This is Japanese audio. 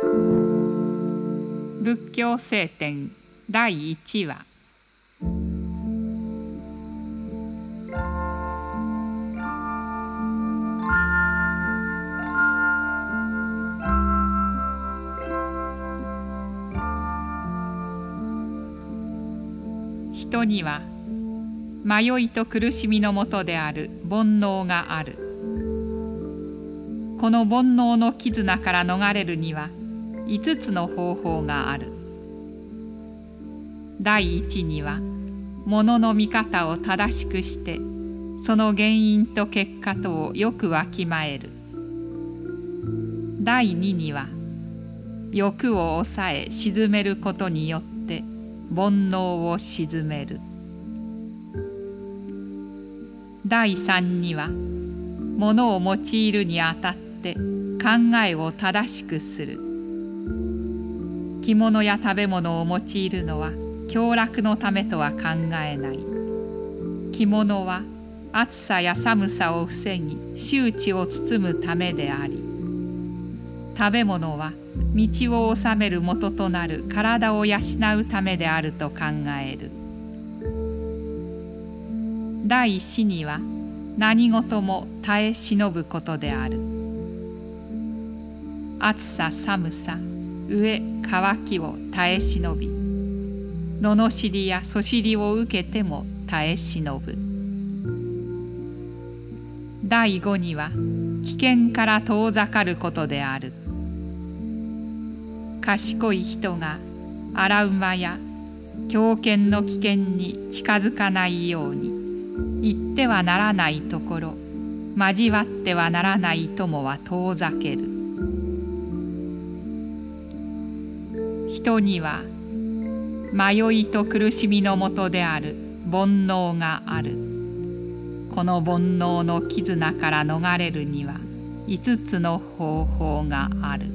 仏教聖典第1話。人には迷いと苦しみのもとである煩悩がある。この煩悩の絆から逃れるには5つの方法がある。第一には物の見方を正しくしてその原因と結果とをよくわきまえる。第二には欲を抑え鎮めることによって煩悩を鎮める。第三には物を用いるにあたって考えを正しくする。着物や食べ物を用いるのは享楽のためとは考えない。着物は暑さや寒さを防ぎ周知を包むためであり食べ物は道を治める元となる体を養うためであると考える。第四には何事も耐え忍ぶことである。暑さ寒さ飢え渇きを耐え忍び罵りやそしりを受けても耐え忍ぶ。第五には危険から遠ざかることである。賢い人が荒馬や狂犬の危険に近づかないように行ってはならないところ交わってはならない友は遠ざける。人には迷いと苦しみのもとである煩悩があるこの煩悩の絆から逃れるには5つの方法がある。